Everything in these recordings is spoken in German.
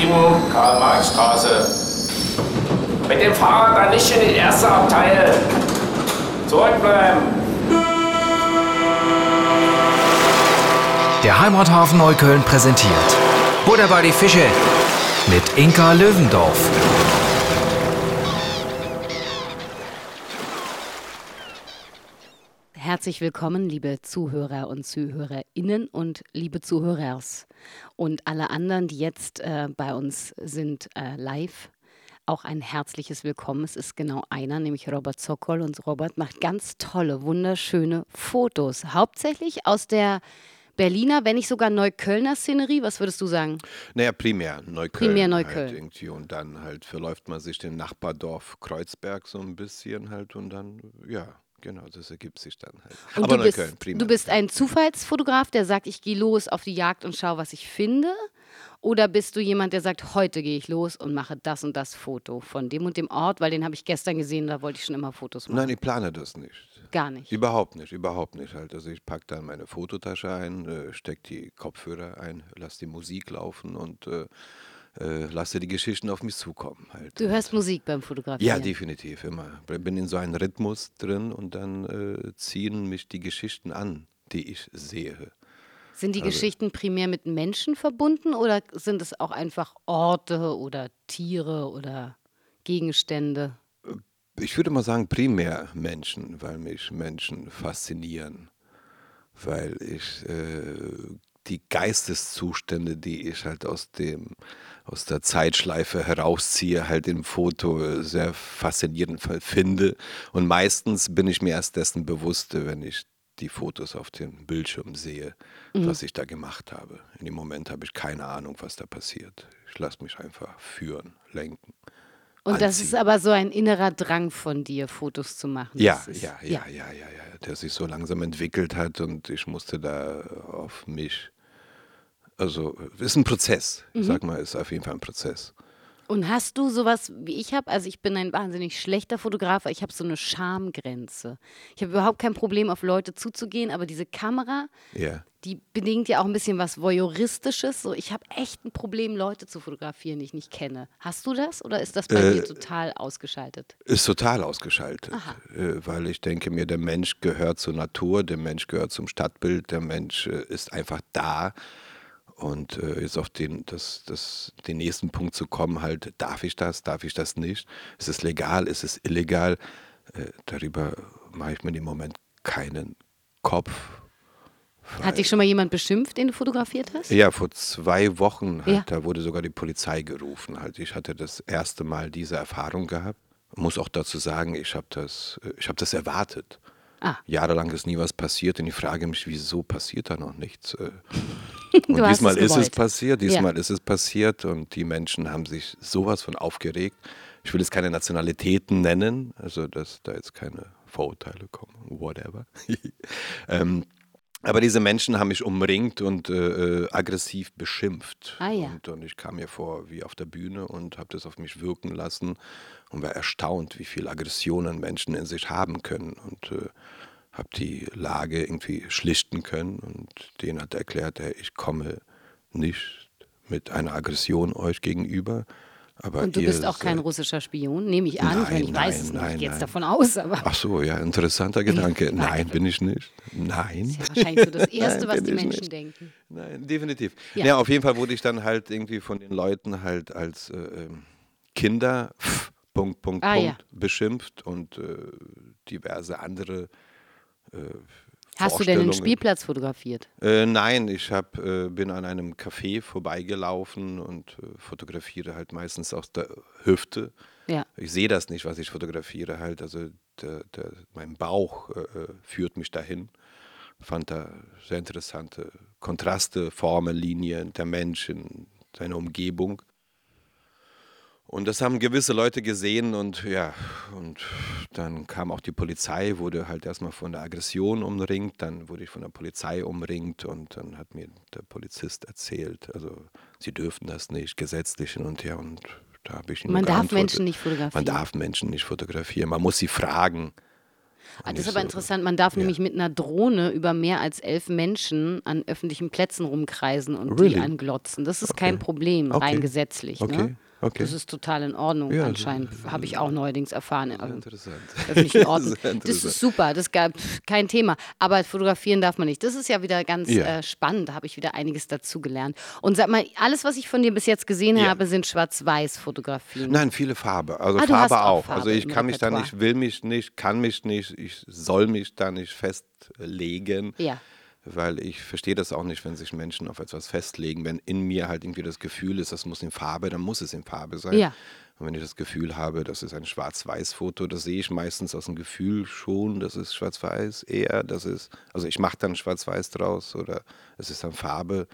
7, Karl-Marx-Straße. Mit dem Fahrrad dann nicht in die erste Abteil. Zurückbleiben. Der Heimathafen Neukölln präsentiert Butter bei die Fische mit Inka Löwendorf. Herzlich willkommen, liebe Zuhörer und Zuhörerinnen und liebe Zuhörers und alle anderen, die jetzt äh, bei uns sind äh, live. Auch ein herzliches Willkommen. Es ist genau einer, nämlich Robert Sokol. Und Robert macht ganz tolle, wunderschöne Fotos. Hauptsächlich aus der Berliner, wenn nicht sogar Neuköllner Szenerie. Was würdest du sagen? Naja, primär Neukölln. Primär Halt Neukölln. irgendwie. Und dann halt verläuft man sich dem Nachbardorf Kreuzberg so ein bisschen halt und dann, ja, genau, das ergibt sich dann halt. Und Aber du bist, Neukölln, primär. du bist ein Zufallsfotograf, der sagt, ich gehe los auf die Jagd und schaue, was ich finde? Oder bist du jemand, der sagt, heute gehe ich los und mache das und das Foto von dem und dem Ort, weil den habe ich gestern gesehen, da wollte ich schon immer Fotos machen? Nein, ich plane das nicht. Gar nicht. Überhaupt nicht, überhaupt nicht halt. Also ich packe dann meine Fototasche ein, äh, stecke die Kopfhörer ein, lasse die Musik laufen und äh, äh, lasse die Geschichten auf mich zukommen halt. Du hörst Musik beim Fotografieren? Ja, definitiv, immer. Bin in so einem Rhythmus drin und dann äh, ziehen mich die Geschichten an, die ich sehe. Sind die Also- Geschichten primär mit Menschen verbunden oder sind es auch einfach Orte oder Tiere oder Gegenstände? Ich würde mal sagen, primär Menschen, weil mich Menschen faszinieren. Weil ich äh, die Geisteszustände, die ich halt aus dem aus der Zeitschleife herausziehe, halt im Foto sehr faszinierend finde. Und meistens bin ich mir erst dessen bewusst, wenn ich die Fotos auf dem Bildschirm sehe, was ich da gemacht habe. In dem Moment habe ich keine Ahnung, was da passiert. Ich lasse mich einfach führen, lenken. Und das ist aber so ein innerer Drang von dir, Fotos zu machen. Ja, ist, ja, ja, ja, ja, ja, der sich so langsam entwickelt hat und ich musste da auf mich, also es ist ein Prozess, Mhm. ich sag mal, es ist auf jeden Fall ein Prozess. Und hast du sowas wie ich habe? Also ich bin ein wahnsinnig schlechter Fotograf, aber ich habe so eine Schamgrenze. Ich habe überhaupt kein Problem, auf Leute zuzugehen, aber diese Kamera, Ja. die bedingt ja auch ein bisschen was Voyeuristisches. So, ich habe echt ein Problem, Leute zu fotografieren, die ich nicht kenne. Hast du das oder ist das bei Äh, dir total ausgeschaltet? Ist total ausgeschaltet, äh, weil ich denke mir, der Mensch gehört zur Natur, der Mensch gehört zum Stadtbild, der Mensch äh, ist einfach da. Und äh, jetzt auf den, das, das, den nächsten Punkt zu kommen, halt, darf ich das, darf ich das nicht? Ist es legal, ist es illegal? Äh, darüber mache ich mir im Moment keinen Kopf. Hat dich schon mal jemand beschimpft, den du fotografiert hast? Ja, vor zwei Wochen, halt, Ja. da wurde sogar die Polizei gerufen. Halt. Ich hatte das erste Mal diese Erfahrung gehabt. Muss auch dazu sagen, ich habe das, äh, ich hab das erwartet. Ah. Jahrelang ist nie was passiert und ich frage mich, wieso passiert da noch nichts? Und diesmal es ist es passiert, diesmal ist es passiert und die Menschen haben sich sowas von aufgeregt. Ich will jetzt keine Nationalitäten nennen, also dass da jetzt keine Vorurteile kommen, whatever. ähm, aber diese Menschen haben mich umringt und äh, äh, aggressiv beschimpft. Ah, ja. und, und ich kam mir vor wie auf der Bühne und habe das auf mich wirken lassen und war erstaunt, wie viel Aggressionen Menschen in sich haben können. Und äh, habe die Lage irgendwie schlichten können und denen hat erklärt, ey, ich komme nicht mit einer Aggression euch gegenüber. Aber Und du bist auch kein russischer Spion, nehme ich an. Nein, ich weiß nein, es nicht, nein, ich gehe jetzt davon aus, aber Ach so, ja, interessanter Gedanke. Nein, bin ich nicht. Nein. das ist ja wahrscheinlich so das Erste, was die Menschen nicht. denken. Nein, definitiv. Ja. Ja. auf jeden Fall wurde ich dann halt irgendwie von den Leuten halt als äh, ähm, Kinder, Punkt, Punkt, Ah, Punkt, ja. beschimpft und äh, diverse andere Hast du denn den Vorstellungen. Spielplatz fotografiert? Äh, nein, ich hab, äh, bin an einem Café vorbeigelaufen und äh, fotografiere halt meistens aus der Hüfte. Ja. Ich sehe das nicht, was ich fotografiere halt. Also der, der, mein Bauch äh, äh, führt mich dahin. Fand da sehr interessante Kontraste, Formen, Linien, der Mensch in seiner Umgebung. Und das haben gewisse Leute gesehen und ja, und dann kam auch die Polizei, wurde halt erstmal von der Aggression umringt, dann wurde ich von der Polizei umringt und dann hat mir der Polizist erzählt, also sie dürfen das nicht, gesetzlich hin und her und da habe ich ihm Man darf Menschen nicht fotografieren. Man darf Menschen nicht fotografieren, man muss sie fragen. Ah, das ist aber so, interessant. Man darf ja. nämlich mit einer Drohne über mehr als elf Menschen an öffentlichen Plätzen rumkreisen und die Really? anglotzen. Das ist kein Problem, Okay. rein gesetzlich. Okay, Ne? Okay. Das ist total in Ordnung Ja, anscheinend. Habe ich auch neuerdings erfahren. Sehr Also, interessant. öffentlichen Orten. Sehr Das interessant. ist super, das gab kein Thema. Aber fotografieren darf man nicht. Das ist ja wieder ganz Ja. äh, spannend. Da habe ich wieder einiges dazu gelernt. Und sag mal, alles, was ich von dir bis jetzt gesehen Ja. habe, sind Schwarz-Weiß-Fotografien. Nein, viele Farbe. Also Ah, Farbe auch auch. Farbe also ich kann mich da nicht, will mich nicht, kann mich nicht, ich soll mich da nicht festlegen. Ja. Weil ich verstehe das auch nicht, wenn sich Menschen auf etwas festlegen. Wenn in mir halt irgendwie das Gefühl ist, das muss in Farbe, dann muss es in Farbe sein. Ja. Und wenn ich das Gefühl habe, das ist ein Schwarz-Weiß-Foto, das sehe ich meistens aus dem Gefühl schon, das ist Schwarz-Weiß eher, das ist, also ich mache dann Schwarz-Weiß draus oder es ist dann Farbe,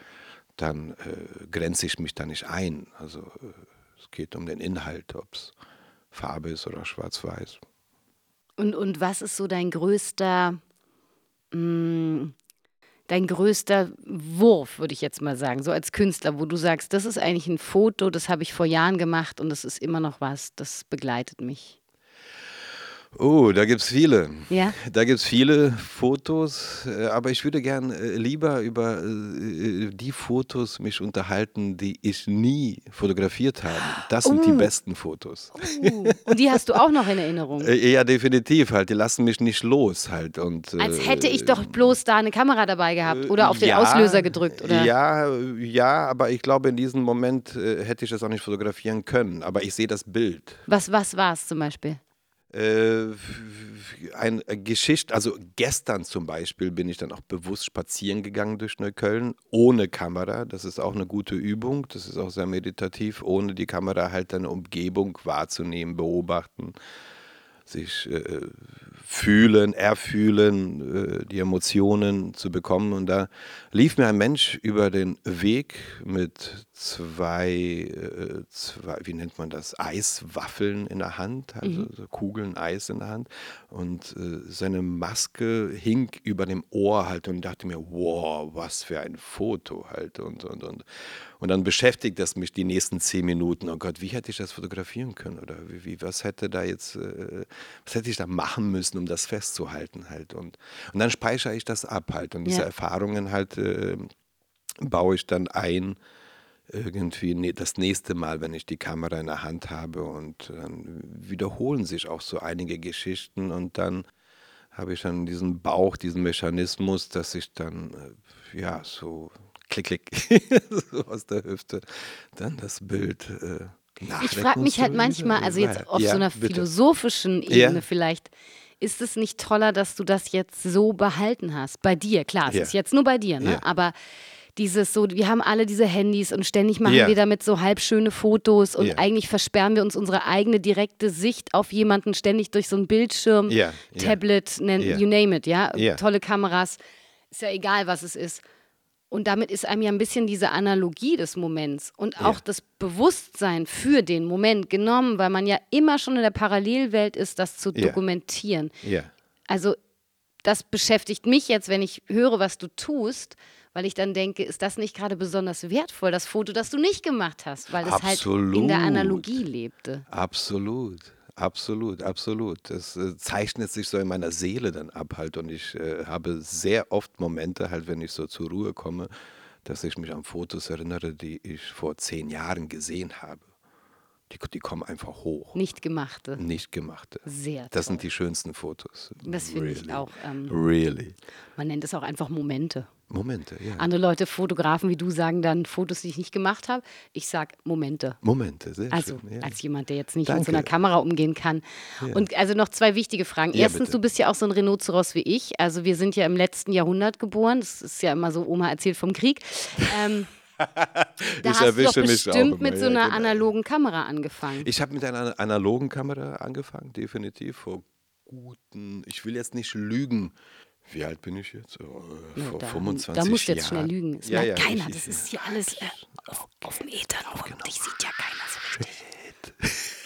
dann äh, grenze ich mich da nicht ein. Also äh, es geht um den Inhalt, ob es Farbe ist oder Schwarz-Weiß. Und, und was ist so dein größter, mh, dein größter Wurf, würde ich jetzt mal sagen, so als Künstler, wo du sagst, das ist eigentlich ein Foto, das habe ich vor Jahren gemacht und das ist immer noch was, das begleitet mich. Oh, da gibt es viele. Ja? Da gibt es viele Fotos, äh, aber ich würde gern äh, lieber über äh, die Fotos mich unterhalten, die ich nie fotografiert habe. Das sind die Oh. besten Fotos. Uh, und die hast du auch noch in Erinnerung. Ja, definitiv halt. Die lassen mich nicht los halt. Und, Als hätte ich doch bloß da eine Kamera dabei gehabt oder auf den ja, Auslöser gedrückt, oder? Ja, ja, aber ich glaube, in diesem Moment hätte ich das auch nicht fotografieren können. Aber ich sehe das Bild. Was, was war es zum Beispiel? Äh, ein äh, Geschichte, also gestern zum Beispiel bin ich dann auch bewusst spazieren gegangen durch Neukölln, ohne Kamera. Das ist auch eine gute Übung, das ist auch sehr meditativ, ohne die Kamera halt deine Umgebung wahrzunehmen, beobachten, sich äh, fühlen, erfühlen, äh, die Emotionen zu bekommen. Und da lief mir ein Mensch über den Weg mit zwei, äh, zwei wie nennt man das, Eiswaffeln in der Hand, also so Kugeln Eis in der Hand. Und äh, seine Maske hing über dem Ohr halt und dachte mir, wow, was für ein Foto halt und, und, und. Und dann beschäftigt das mich die nächsten zehn Minuten. Oh Gott, wie hätte ich das fotografieren können? Oder wie, wie was hätte da jetzt, äh, was hätte ich da machen müssen, um das festzuhalten halt? Und, und dann speichere ich das ab halt. Und diese Ja. Erfahrungen halt äh, baue ich dann ein irgendwie ne- das nächste Mal, wenn ich die Kamera in der Hand habe und dann wiederholen sich auch so einige Geschichten und dann habe ich dann diesen Bauch, diesen Mechanismus, dass ich dann äh, ja so klick klick so aus der Hüfte dann das Bild äh, Ich frage mich halt manchmal, also jetzt auf ja, so einer bitte. philosophischen Ebene Ja. vielleicht, ist es nicht toller, dass du das jetzt so behalten hast? Bei dir, klar, es Ja. ist jetzt nur bei dir, ne? Aber dieses so, wir haben alle diese Handys und ständig machen Ja. wir damit so halbschöne Fotos und Ja. eigentlich versperren wir uns unsere eigene direkte Sicht auf jemanden ständig durch so einen Bildschirm, ja. Tablet, you name it, ja? Tolle Kameras, ist ja egal, was es ist. Und damit ist einem ja ein bisschen diese Analogie des Moments und auch das Bewusstsein für den Moment genommen, weil man ja immer schon in der Parallelwelt ist, das zu dokumentieren. Also das beschäftigt mich jetzt, wenn ich höre, was du tust, weil ich dann denke, ist das nicht gerade besonders wertvoll, das Foto, das du nicht gemacht hast, weil es halt in der. Analogie lebte. Absolut, absolut, absolut. Das äh, zeichnet sich so in meiner Seele dann ab halt und ich äh, habe sehr oft Momente halt, wenn ich so zur Ruhe komme, dass ich mich an Fotos erinnere, die ich vor zehn Jahren gesehen habe. Die, die kommen einfach hoch. Nicht gemachte. Nicht gemachte. Sehr Das toll. sind die schönsten Fotos. Das finde ich Really. auch, ähm, Really. Man nennt es auch einfach Momente. Momente, ja. Andere Leute, Fotografen wie du, sagen dann Fotos, die ich nicht gemacht habe. Ich sage Momente. Momente, sehr Also schön. Ja. als jemand, der jetzt nicht mit so Danke. einer Kamera umgehen kann. Und also noch zwei wichtige Fragen. Ja, Erstens, bitte. du bist ja auch so ein Rhinoceros wie ich. Also wir sind ja im letzten Jahrhundert geboren. Das ist ja immer so, Oma erzählt vom Krieg. Ähm, da Ich hast du doch erwische mich auch bestimmt mit so ja, einer genau. analogen Kamera angefangen. Ich habe mit einer analogen Kamera angefangen, definitiv vor guten, ich will jetzt nicht lügen. Wie alt bin ich jetzt? Oh, Ja, vor da, 25 da musst du jetzt Jahren. schnell lügen. Das ja, merkt ja, keiner. ich- das ich- ist hier alles äh, auf, auf dem Ether nur. Dich sieht ja keiner so richtig.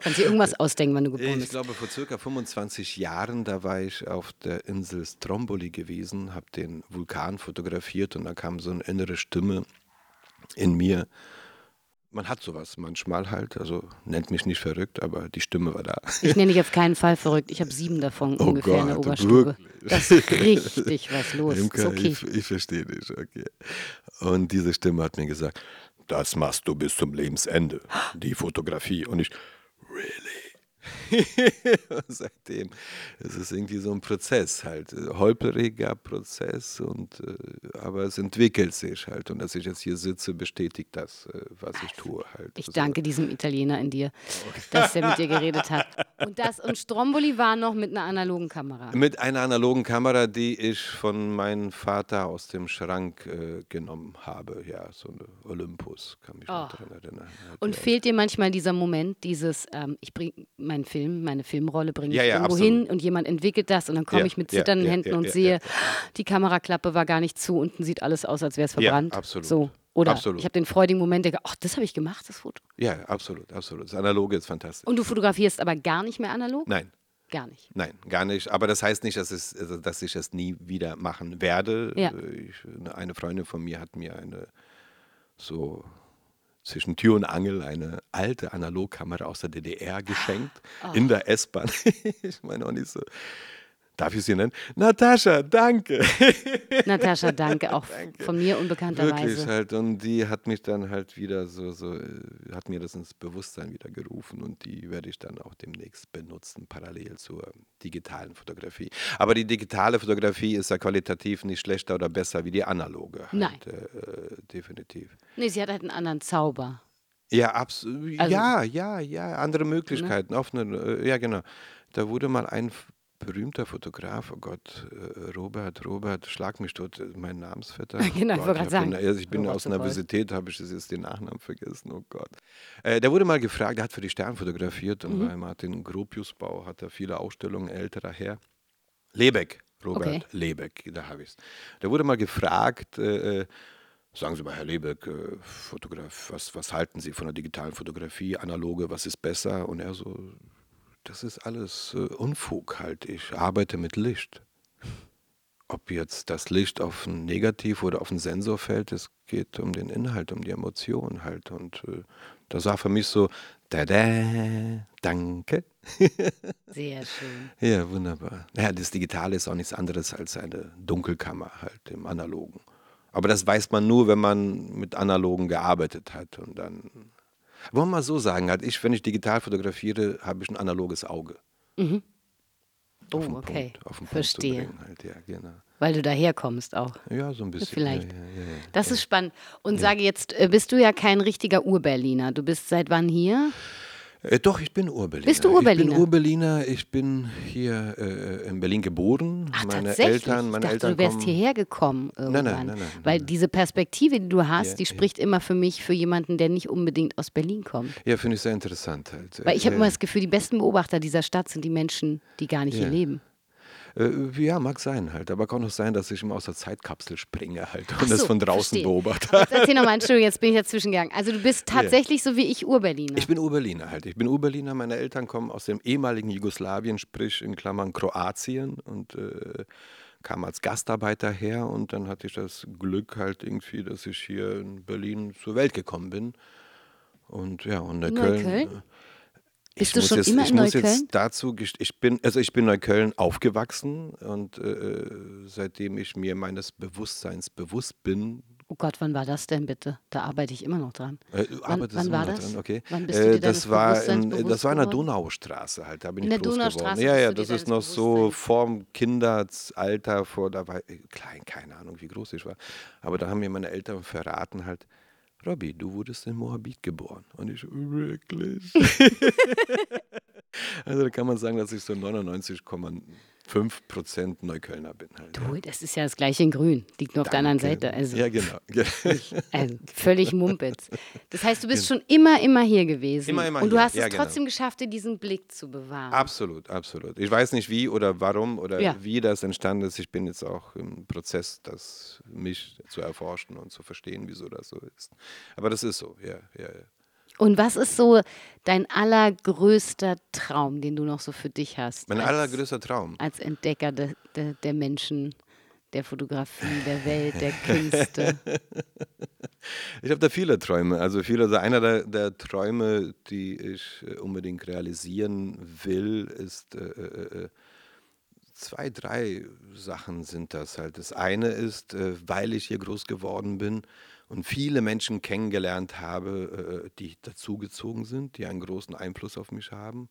Kannst dir irgendwas ausdenken, wann du geboren Ich bist. glaube, vor circa 25 Jahren, da war ich auf der Insel Stromboli gewesen, habe den Vulkan fotografiert und da kam so eine innere Stimme in mir. man hat sowas manchmal halt, also nennt mich nicht verrückt, aber die Stimme war da. Ich nenne dich auf keinen Fall verrückt. Ich habe sieben davon Oh ungefähr in der Gott, Oberstube. wirklich? Das ist richtig was los. Ist okay. ich, ich verstehe dich, okay. Und diese Stimme hat mir gesagt, das machst du bis zum Lebensende, die Fotografie. Und ich, really? seitdem ist es irgendwie so ein Prozess halt, äh, holpriger Prozess, und, äh, aber es entwickelt sich halt. Und dass ich jetzt hier sitze, bestätigt das, äh, was ich tue halt. Ich Also, danke diesem Italiener in dir, dass er mit dir geredet hat. Und das und Stromboli war noch mit einer analogen Kamera. Mit einer analogen Kamera, die ich von meinem Vater aus dem Schrank äh, genommen habe. Ja, so eine Olympus, kann mich noch Oh. daran erinnern. Hat Und fehlt dir manchmal dieser Moment, dieses, ähm, ich bringe meinen Film, meine Filmrolle bringe ich Ja, ja, irgendwo absolut. hin und jemand entwickelt das und dann komme Ja, ich mit ja, zitternden ja, Händen ja, und ja, sehe, ja. die Kameraklappe war gar nicht zu, unten sieht alles aus, als wäre es Ja, verbrannt. absolut. So. Oder Absolut. ich habe den freudigen Moment, denke, ach, das habe ich gemacht, das Foto. ja, absolut, absolut. Das Analoge ist fantastisch. Und du fotografierst aber gar nicht mehr analog? Nein, Gar nicht. nein, gar nicht. Aber das heißt nicht, dass, es, also, dass ich es nie wieder machen werde. Ja. Ich, eine Freundin von mir hat mir eine so zwischen Tür und Angel eine alte Analogkamera aus der DDR geschenkt Ah. in der S-Bahn. ich meine auch nicht so. Darf ich sie nennen? Natascha, danke. Natascha, danke, auch von mir Wirklich unbekannterweise. halt. Und die hat mich dann halt wieder so, so, äh, hat mir das ins Bewusstsein wieder gerufen und die werde ich dann auch demnächst benutzen, parallel zur digitalen Fotografie. Aber die digitale Fotografie ist ja qualitativ nicht schlechter oder besser wie die analoge. Halt, Nein. Äh, definitiv. Nee, sie hat halt einen anderen Zauber. Ja, absolut. Also- ja, ja, ja, andere Möglichkeiten, offene, äh, ja genau. Da wurde mal ein berühmter Fotograf, oh Gott, äh, Robert, Robert, schlag mich tot, äh, mein Namensvetter. Genau, ich Gott, wollte gerade bin- sagen, also ich bin Robert aus. Universität, habe ich jetzt den Nachnamen vergessen, oh Gott. Äh, der wurde mal gefragt, der hat für die Stern fotografiert und Mhm. bei Martin Gropiusbau hat er viele Ausstellungen, älterer Herr. Lebeck, Robert Okay. Lebeck, da habe ich es. Der wurde mal gefragt, äh, sagen Sie mal, Herr Lebeck, äh, Fotograf, was, was halten Sie von der digitalen Fotografie, analoge, was ist besser? Und er so, das ist alles äh, Unfug halt. Ich arbeite mit Licht. Ob jetzt das Licht auf ein Negativ oder auf einen Sensor fällt, es geht um den Inhalt, um die Emotion halt. Und äh, das war für mich so, da danke. Sehr schön. Ja, wunderbar. Ja, das Digitale ist auch nichts anderes als eine Dunkelkammer halt im Analogen. Aber das weiß man nur, wenn man mit Analogen gearbeitet hat. Und dann, wollen wir mal so sagen, halt ich, wenn ich digital fotografiere, habe ich ein analoges Auge. Oh, Auf den okay. Punkt, Verstehe. Bringen, halt. Ja, genau. Weil du daherkommst auch. ja, so ein bisschen. Vielleicht. Ja, ja, ja, ja. Das ist spannend. Und sage jetzt, äh, bist du ja kein richtiger Urberliner. Du bist seit wann hier? Äh, doch, ich bin Urberliner. Bist du Ich Urberliner? bin Urberliner. Ich bin hier äh, in Berlin geboren. Ach, meine tatsächlich. Eltern, meine ich dachte, Eltern du wärst kommen, hierher gekommen irgendwann. nein, nein, nein, Weil nein. diese Perspektive, die du hast, Ja, die ja. spricht immer für mich, für jemanden, der nicht unbedingt aus Berlin kommt. Ja, finde ich sehr interessant halt. Weil ich habe Äh, immer das Gefühl, die besten Beobachter dieser Stadt sind die Menschen, die gar nicht hier Ja. leben. Äh, ja, mag sein halt. Aber kann auch sein, dass ich immer aus der Zeitkapsel springe halt und das so, von draußen verstehe. beobachte. Jetzt erzähl nochmal, Entschuldigung, jetzt bin ich dazwischen gegangen. Also du bist tatsächlich so wie ich Urberliner. Ich bin Urberliner halt. Ich bin Urberliner. Meine Eltern kommen aus dem ehemaligen Jugoslawien, sprich in Klammern Kroatien und äh, kam als Gastarbeiter her. Und dann hatte ich das Glück halt irgendwie, dass ich hier in Berlin zur Welt gekommen bin. Und ja, und Neukölln. Neukölln? Äh, Bist ich du muss schon jetzt, immer in muss Neukölln? jetzt dazu, ich bin, also ich bin in Neukölln aufgewachsen und äh, seitdem ich mir meines Bewusstseins bewusst bin, oh Gott, wann war das denn bitte? Da arbeite ich immer noch dran. äh, du Wann- wann immer war noch das? Dran, okay. Wann bist du äh, dir deines das war in, das war in der? Donaustraße halt, da bin In ich groß geworden. Ja, ja, du dir das ist noch so vorm Kindesalter, vor, da war ich klein, keine Ahnung, wie groß ich war. Aber da haben mir meine Eltern verraten halt, Robby, du wurdest in Moabit geboren. Und ich, wirklich? also da kann man sagen, dass ich so 99,9 5% Neuköllner bin. Halt, du, ja. das ist ja das gleiche in Grün, liegt nur auf Danke. der anderen Seite. Also, ja, genau. also, völlig Mumpitz. Das heißt, du bist genau. schon immer, immer hier gewesen. Immer, immer Und du hier. hast es ja, trotzdem geschafft, dir diesen Blick zu bewahren. Absolut, absolut. Ich weiß nicht, wie oder warum oder ja. wie das entstanden ist. Ich bin jetzt auch im Prozess, das mich zu erforschen und zu verstehen, wieso das so ist. Aber das ist so, ja, ja, ja. Und was ist so dein allergrößter Traum, den du noch so für dich hast? Mein als, allergrößter Traum. Als Entdecker de, de, der Menschen, der Fotografie, der Welt, der Künste. Ich habe da viele Träume. Also viele, also einer der, der, Träume, die ich äh, unbedingt realisieren will, ist äh, äh, äh, zwei, drei Sachen sind das halt. Das eine ist, äh, weil ich hier groß geworden bin und viele Menschen kennengelernt habe, äh, die dazugezogen sind, die einen großen Einfluss auf mich haben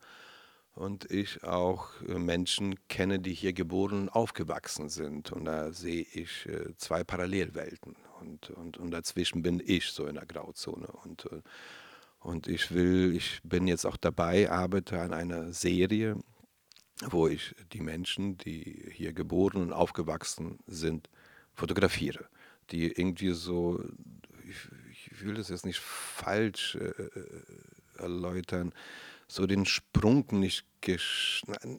und ich auch äh, Menschen kenne, die hier geboren und aufgewachsen sind. Und da sehe ich äh, zwei Parallelwelten. Und, und, und dazwischen bin ich so in der Grauzone. Und, und ich will, ich bin jetzt auch dabei, arbeite an einer Serie, wo ich die Menschen, die hier geboren und aufgewachsen sind, fotografiere. Die irgendwie so, ich, ich will das jetzt nicht falsch äh, erläutern, so den Sprung nicht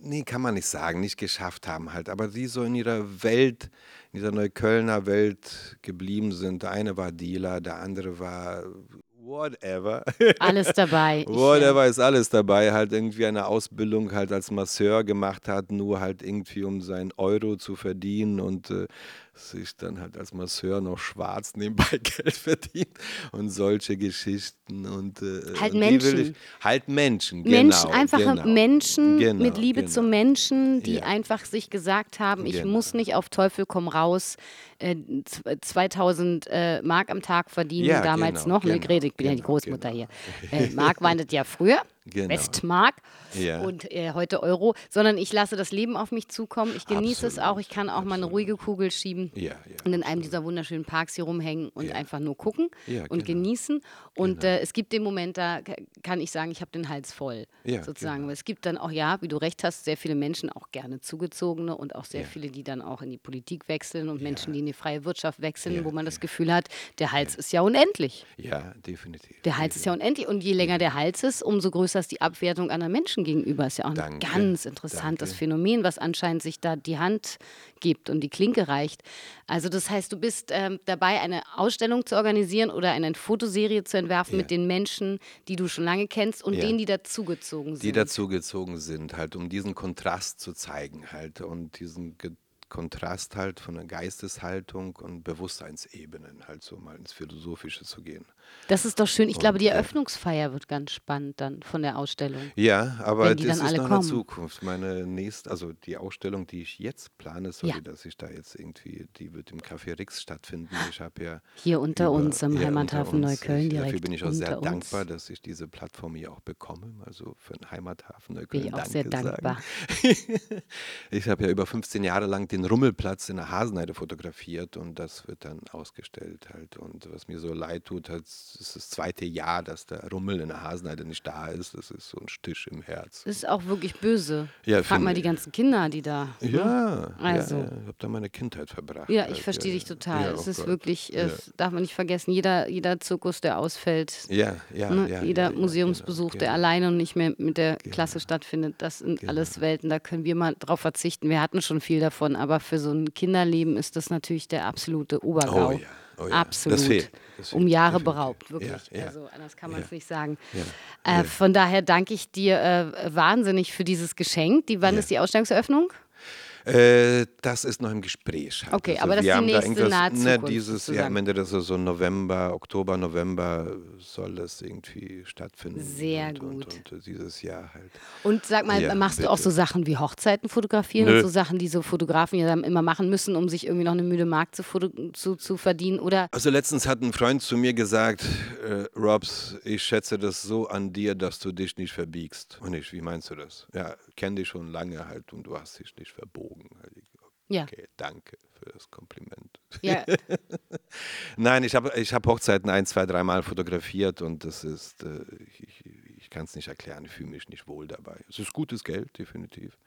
nee, kann man nicht sagen, nicht geschafft haben halt, aber die so in ihrer Welt, in dieser Neuköllner Welt geblieben sind. Der eine war Dealer, der andere war whatever. Alles dabei. whatever ist alles dabei. Halt irgendwie eine Ausbildung halt als Masseur gemacht hat, nur halt irgendwie um seinen Euro zu verdienen und äh, sich dann halt als Masseur noch schwarz nebenbei Geld verdient und solche Geschichten und äh, halt Menschen. Ich, halt Menschen, genau. Menschen, einfache genau, Menschen genau, mit Liebe genau. zu Menschen, die ja. einfach sich gesagt haben, ich genau. muss nicht auf Teufel komm raus äh, 2000 äh, Mark am Tag verdienen, ja, damals genau, noch, ne, Grete, ich bin ja die genau, Großmutter hier. Äh, Mark war das ja früher. Genau. Westmark ja. und äh, heute Euro, sondern ich lasse das Leben auf mich zukommen. Ich genieße Absolut. es auch. Ich kann auch Absolut. mal eine ruhige Kugel schieben ja, ja. und in einem dieser wunderschönen Parks hier rumhängen und einfach nur gucken und genau. genießen. Und genau. äh, es gibt den Moment, da kann ich sagen, ich habe den Hals voll, sozusagen. Genau. Es gibt dann auch, ja, wie du recht hast, sehr viele Menschen, auch gerne zugezogene und auch sehr viele, die dann auch in die Politik wechseln und Menschen, die in die freie Wirtschaft wechseln, wo man das Gefühl hat, der Hals ist ja unendlich. Ja, definitiv. Der Hals definitiv. ist ja unendlich und je länger der Hals ist, umso größer ist die Abwertung anderer Menschen gegenüber. Ist ja auch Danke. ein ganz interessantes Danke. Phänomen, was anscheinend sich da die Hand gibt und die Klinke reicht. Also das heißt, du bist ähm, dabei, eine Ausstellung zu organisieren oder eine Fotoserie zu entwerfen ja. mit den Menschen, die du schon lange kennst und ja. denen, die dazugezogen sind. Die dazugezogen sind, halt, um diesen Kontrast zu zeigen halt und diesen Kontrast halt von der Geisteshaltung und Bewusstseinsebenen halt so mal ins Philosophische zu gehen. Das ist doch schön. Ich und, glaube, die Eröffnungsfeier wird ganz spannend dann von der Ausstellung. Ja, aber das ist noch in Zukunft. Meine nächste, also die Ausstellung, die ich jetzt plane, sorry, ja. dass ich da jetzt irgendwie, die wird im Café Rix stattfinden. Ich habe ja hier unter über, uns am Heimathafen uns, Neukölln direkt. Dafür bin ich auch sehr uns. dankbar, dass ich diese Plattform hier auch bekomme. Also für den Heimathafen Neukölln. Bin ich auch Danke sehr dankbar. ich habe ja über 15 Jahre lang den Rummelplatz in der Hasenheide fotografiert und das wird dann ausgestellt halt. Und was mir so leid tut, halt es ist das zweite Jahr, dass der Rummel in der Hasenheide nicht da ist. Das ist so ein Stich im Herz. Das ist auch wirklich böse. Ja, Frag mal die ganzen Kinder, die da. Ne? Ja, also. Ja, ich habe da meine Kindheit verbracht. Ja, ich halt. verstehe dich total. Ja, es oh ist Gott. wirklich, es darf man nicht vergessen, jeder, jeder Zirkus, der ausfällt, ja, ja, ne? ja jeder Museumsbesuch, genau, der genau. alleine und nicht mehr mit der genau. Klasse stattfindet, das sind genau. alles Welten, da können wir mal drauf verzichten. Wir hatten schon viel davon, aber für so ein Kinderleben ist das natürlich der absolute Obergau. Oh, ja. Oh ja, Absolut. Das fehlt. Das fehlt. Um Jahre beraubt, wirklich. Ja, ja, also anders kann man es nicht sagen. Äh, von daher danke ich dir äh, wahnsinnig für dieses Geschenk. Die, wann ist die Ausstellungseröffnung? Äh, das ist noch im Gespräch. Halt. Okay, also aber das ist die nächste nahe ne, dieses Jahr, am Ende des so November, Oktober, November soll das irgendwie stattfinden. Sehr und, gut. Und, und, dieses Jahr halt. Und sag mal, ja, machst bitte. du auch so Sachen wie Hochzeiten fotografieren Nö. und so Sachen, die so Fotografen ja immer machen müssen, um sich irgendwie noch eine müde Mark zu, zu, zu verdienen? Oder? Also letztens hat ein Freund zu mir gesagt, äh, Robs, ich schätze das so an dir, dass du dich nicht verbiegst. Und ich, wie meinst du das? Ja, kenne dich schon lange halt und du hast dich nicht verbogen. Augen. Ja. Okay, danke für das Kompliment. Ja. Nein, ich habe ich hab Hochzeiten ein, zwei, dreimal fotografiert und das ist, äh, ich, ich kann es nicht erklären, ich fühle mich nicht wohl dabei. Es ist gutes Geld, definitiv.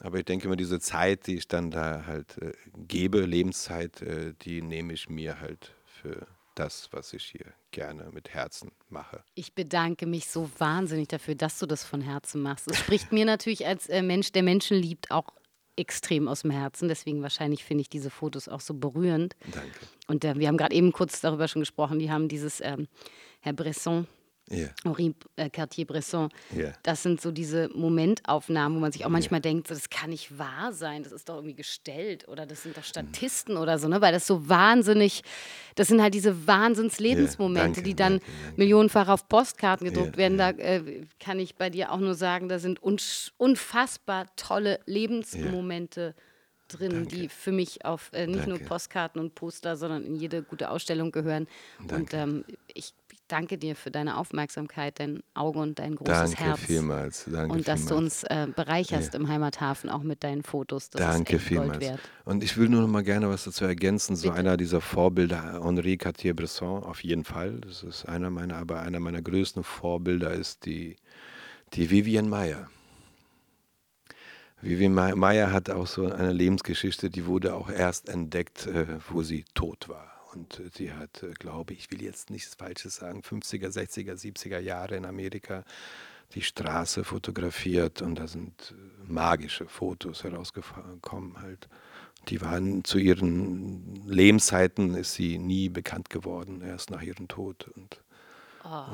Aber ich denke mir, diese Zeit, die ich dann da halt äh, gebe, Lebenszeit, äh, die nehme ich mir halt für das, was ich hier gerne mit Herzen mache. Ich bedanke mich so wahnsinnig dafür, dass du das von Herzen machst. Es spricht mir natürlich als äh, Mensch, der Menschen liebt, auch extrem aus dem Herzen. Deswegen wahrscheinlich finde ich diese Fotos auch so berührend. Danke. Und äh, wir haben gerade eben kurz darüber schon gesprochen. Die haben dieses ähm, Herr Bresson, Ja. Henri äh, Cartier-Bresson. Ja. Das sind so diese Momentaufnahmen, wo man sich auch manchmal denkt, so, das kann nicht wahr sein, das ist doch irgendwie gestellt oder das sind doch Statisten oder so, ne? weil das so wahnsinnig, das sind halt diese Wahnsinns-Lebensmomente, danke, die dann danke, danke. millionenfach auf Postkarten gedruckt werden. Da äh, kann ich bei dir auch nur sagen, da sind unfassbar tolle Lebensmomente drin, die für mich auf äh, nicht nur Danke. Postkarten und Poster, sondern in jede gute Ausstellung gehören. Und Danke. ähm, ich danke dir für deine Aufmerksamkeit, dein Auge und dein großes Danke Herz. vielmals. Danke und dass du vielmals. uns äh, bereicherst im Heimathafen, auch mit deinen Fotos. Das Danke vielmals. wert. Und ich will nur noch mal gerne was dazu ergänzen. So Bitte. einer dieser Vorbilder, Henri Cartier-Bresson, auf jeden Fall. Das ist einer meiner, aber einer meiner größten Vorbilder ist die, die Vivian Mayer. Vivian May- Mayer hat auch so eine Lebensgeschichte, die wurde auch erst entdeckt, äh, wo sie tot war. Und sie hat, äh, glaube ich, ich will jetzt nichts Falsches sagen, 50er, 60er, 70er Jahre in Amerika die Straße fotografiert und da sind äh, magische Fotos herausgekommen halt. Die waren zu ihren Lebenszeiten ist sie nie bekannt geworden, erst nach ihrem Tod. Und,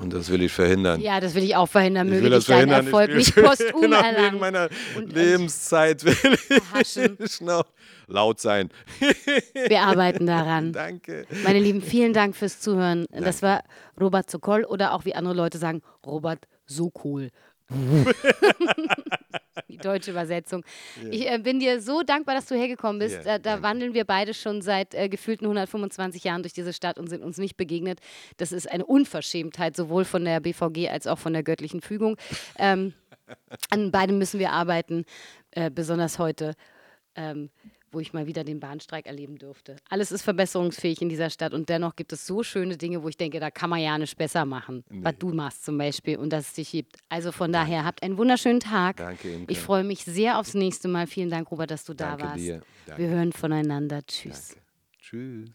und das will ich verhindern. Ja, das will ich auch verhindern. ich Möge will dich das verhindern. Erfolg ich nicht will postum genau erlangen. wegen meiner Und- und Lebenszeit will ich noch laut sein. Wir arbeiten daran. Danke. Meine Lieben, vielen Dank fürs Zuhören. Das war Robert Sokol oder auch wie andere Leute sagen, Robert Sokol. Die deutsche Übersetzung. Ich äh, bin dir so dankbar, dass du hergekommen bist. Ja, da da danke. wandeln wir beide schon seit äh, gefühlten 125 Jahren durch diese Stadt und sind uns nicht begegnet. Das ist eine Unverschämtheit, sowohl von der BVG als auch von der göttlichen Fügung. Ähm, an beidem müssen wir arbeiten, äh, besonders heute. Ähm, wo ich mal wieder den Bahnstreik erleben durfte. Alles ist verbesserungsfähig in dieser Stadt und dennoch gibt es so schöne Dinge, wo ich denke, da kann man ja nicht besser machen, was du machst zum Beispiel und dass es dich gibt. Also von daher, habt einen wunderschönen Tag. Danke, Imke. Ich freue mich sehr aufs nächste Mal. Vielen Dank, Robert, dass du da Danke warst. dir. Danke. Wir hören voneinander. Tschüss. Danke. Tschüss.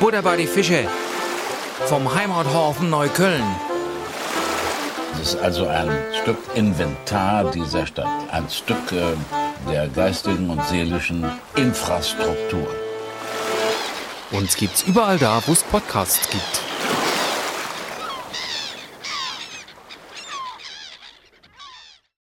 Buddha bei die Fische. Vom Heimathafen Neukölln. Es ist also ein Stück Inventar dieser Stadt, ein Stück äh, der geistigen und seelischen Infrastruktur. Uns gibt's überall da, wo es Podcasts gibt.